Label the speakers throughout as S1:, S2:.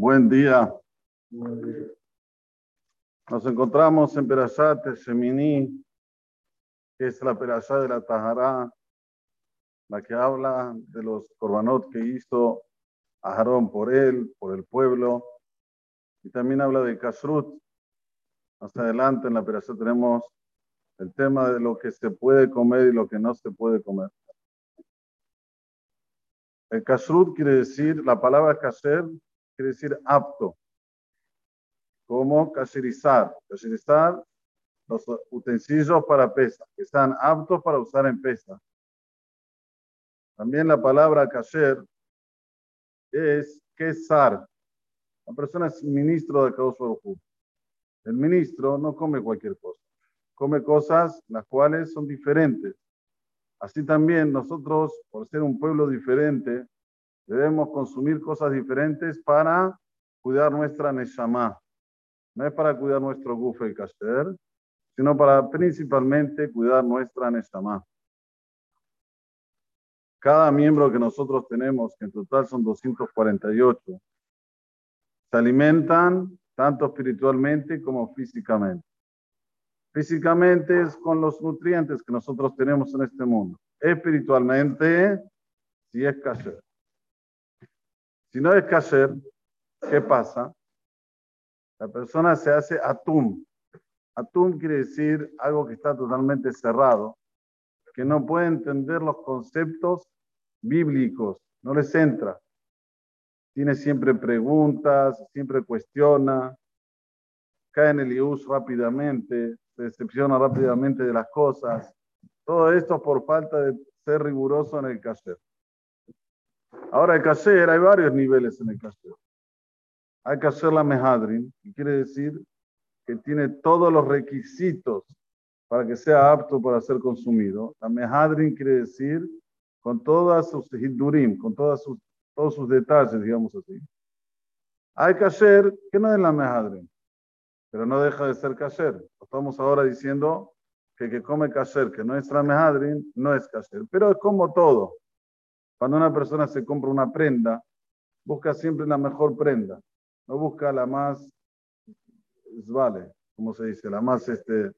S1: Buen día. Nos encontramos en Perashat Shemini, que es la Perashat de la Tahara, la que habla de los korbanot que hizo Aarón por él, por el pueblo, y también habla de Kashrut. Más adelante en la Perashat tenemos el tema de lo que se puede comer y lo que no se puede comer. El kashrut quiere decir, la palabra kasher quiere decir apto, como kasherizar. Kasherizar los utensilios para pesa, que están aptos para usar en pesa. También la palabra kasher es kesar. La persona es ministro de Kadosh El ministro no come cualquier cosa, come cosas las cuales son diferentes. Así también nosotros, por ser un pueblo diferente, debemos consumir cosas diferentes para cuidar nuestra Neshama. No es para cuidar nuestro gufe el kasher, sino para principalmente cuidar nuestra Neshama. Cada miembro que nosotros tenemos, que en total son 248, se alimentan tanto espiritualmente como físicamente. Físicamente es con los nutrientes que nosotros tenemos en este mundo. Espiritualmente, si es kasher. Si no es kasher, ¿qué pasa? La persona se hace atún. Atún quiere decir algo que está totalmente cerrado, que no puede entender los conceptos bíblicos, no les entra. Tiene siempre preguntas, siempre cuestiona, cae en el ius rápidamente, se decepciona rápidamente de las cosas. Todo esto por falta de ser riguroso en el kasher. Ahora, el kasher, hay varios niveles en el kasher. Hay kasher la mehadrin, que quiere decir que tiene todos los requisitos para que sea apto para ser consumido. La mehadrin quiere decir con todas sus hidurim, con todas sus, todos sus detalles, digamos así. Hay kasher que no es la mehadrin, pero no deja de ser kasher. Estamos ahora diciendo que que come kasher, que no es la mehadrin, no es kasher. Pero es como todo. Cuando una persona se compra una prenda, busca siempre la mejor prenda, no busca la más, vale, como se dice, la más este,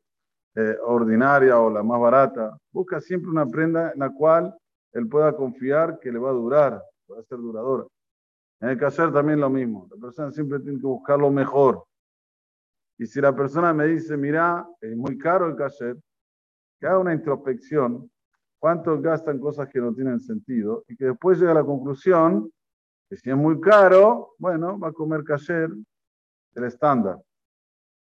S1: eh, ordinaria o la más barata. Busca siempre una prenda en la cual él pueda confiar que le va a durar, va a ser duradora. En el caser también lo mismo. La persona siempre tiene que buscar lo mejor. Y si la persona me dice, mira, es muy caro el caser, que haga una introspección cuánto gastan cosas que no tienen sentido y que después llega a la conclusión que si es muy caro, bueno, va a comer kasher, el estándar.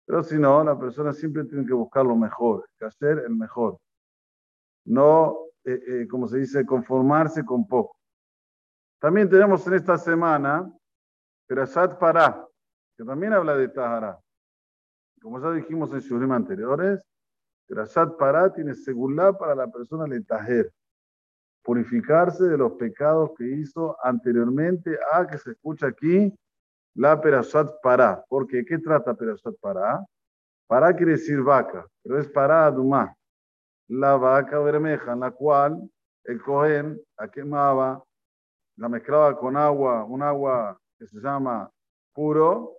S1: Pero si no, la persona siempre tiene que buscar lo mejor, kasher el mejor. No, eh, eh, como se dice, conformarse con poco. También tenemos en esta semana Perashat Pará, que también habla de Tahara. Como ya dijimos en Shurim anteriores, Grashat Pará tiene segulá para la persona letajer, purificarse de los pecados que hizo anteriormente a que se escucha aquí la Perashat Pará. Porque, ¿qué trata Perashat Pará? Pará quiere decir vaca, pero es Pará Adumá, la vaca bermeja, en la cual el Cohen la quemaba, la mezclaba con agua, un agua que se llama puro,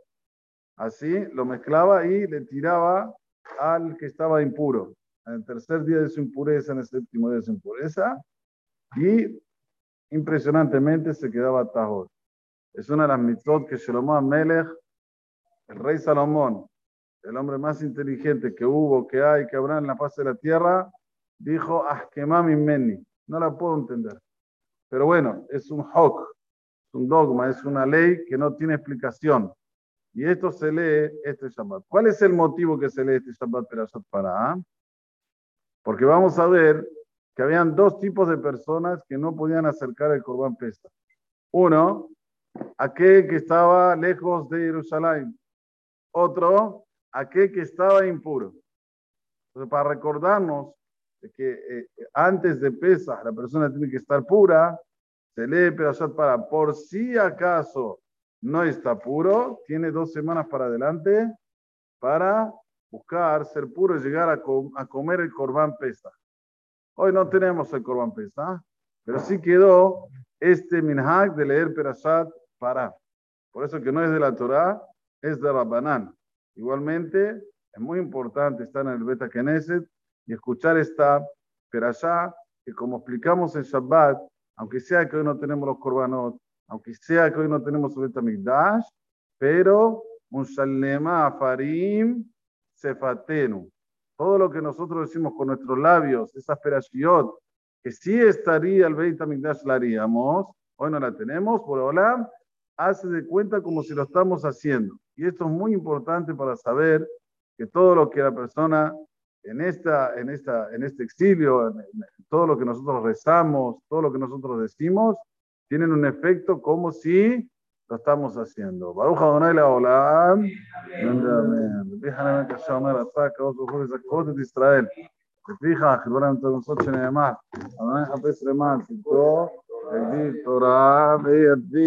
S1: así lo mezclaba y le tiraba al que estaba impuro, en el tercer día de su impureza, en el séptimo día de su impureza, y impresionantemente se quedaba Tahor. Es una de las mitzvot que Shalom Melech, el rey Salomón, el hombre más inteligente que hubo, que hay, que habrá en la faz de la tierra, dijo, Meni. No la puedo entender. Pero bueno, es un hok, es un dogma, es una ley que no tiene explicación. Y esto se lee este Shabbat. ¿Cuál es el motivo que se lee este Shabbat Perashat Para? Porque vamos a ver que habían dos tipos de personas que no podían acercar el Corban Pesta. Uno, aquel que estaba lejos de Jerusalén. Otro, aquel que estaba impuro. Entonces, para recordarnos que eh, antes de Pesach la persona tiene que estar pura, se lee Perashat Para. Por si acaso no está puro, tiene dos semanas para adelante para buscar ser puro y llegar a, comer el corbán pesa. Hoy no tenemos el corbán pesa, pero sí quedó este minhag de leer Perashat para. Por eso que no es de la Torah, es de Rabbanán. Igualmente, es muy importante estar en el Beta Knesset y escuchar esta perashá, que como explicamos en Shabbat, aunque sea que hoy no tenemos los korbanot, aunque sea que hoy no tenemos el Beta Mikdash, pero un shalema afarim sefatenu. Todo lo que nosotros decimos con nuestros labios, esa perashiot, que sí estaría el Beit HaMikdash, la haríamos, hoy no la tenemos, por ahora, hace de cuenta como si lo estamos haciendo. Y esto es muy importante para saber que todo lo que la persona en, esta, en, esta, en este exilio, todo lo que nosotros rezamos, todo lo que nosotros decimos, tienen un efecto como si lo estamos haciendo. Baruja Donai la Olam. Déjame que Shomer ataca otro jueves a Cote de Israel. Fija, que lo harán nosotros en el mar. Adonai Japes Reman, Sito, Egdil, Torah, Beyadil.